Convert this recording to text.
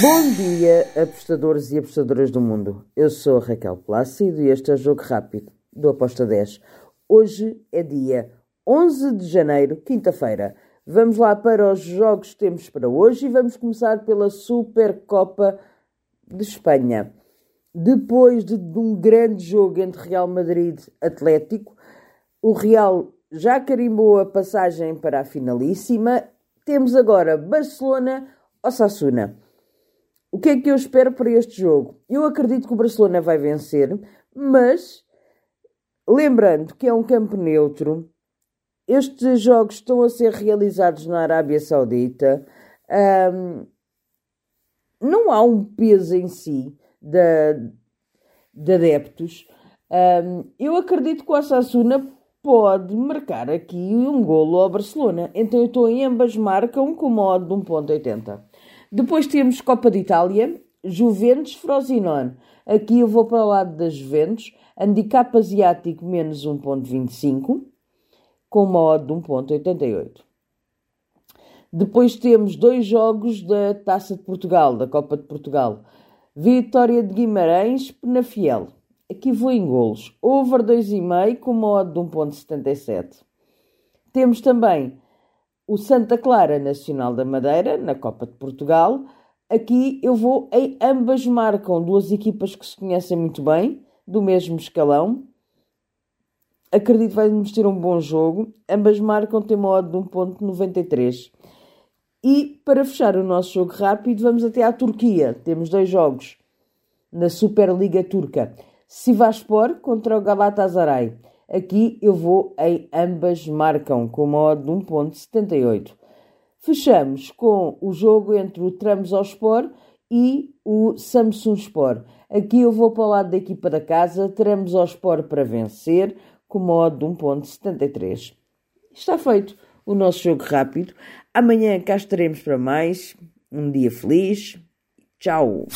Bom dia, apostadores e apostadoras do mundo. Eu sou Raquel Plácido e este é o Jogo Rápido do Aposta 10. Hoje é dia 11 de janeiro, quinta-feira. Vamos lá para os jogos que temos para hoje e vamos começar pela Supercopa de Espanha. Depois de, de um grande jogo entre Real Madrid e Atlético, o Real já carimbou a passagem para a finalíssima. Temos agora Barcelona-Osasuna. O que é que eu espero para este jogo? Eu acredito que o Barcelona vai vencer, mas lembrando que é um campo neutro, estes jogos estão a ser realizados na Arábia Saudita. Um, não há um peso em si de, de adeptos. Um, eu acredito que o Osasuna pode marcar aqui um golo ao Barcelona. Então eu estou em ambas marcam com modo de 1.80. Depois temos Copa de Itália, Juventus Frosinone. Aqui eu vou para o lado das Juventus, handicap asiático menos 1.25, com modo de 1.88. Depois temos dois jogos da Taça de Portugal, da Copa de Portugal. Vitória de Guimarães, Penafiel. Aqui vou em golos. Over 2,5 com modo de 1.77. Temos também o Santa Clara Nacional da Madeira, na Copa de Portugal. Aqui eu vou em ambas marcam duas equipas que se conhecem muito bem, do mesmo escalão. Acredito que vai-nos ter um bom jogo. Ambas marcam tem modo de 1.93. E para fechar o nosso jogo rápido, vamos até à Turquia. Temos dois jogos na Superliga Turca. Sivaspor contra o Galatasaray. Aqui eu vou em ambas marcam com modo de 1.78. Fechamos com o jogo entre o Trabzonspor e o Samsung Sport. Aqui eu vou para o lado da equipa da casa, Trabzonspor para vencer com modo de 1.73. Está feito o nosso jogo rápido. Amanhã cá estaremos para mais. Um dia feliz. Tchau!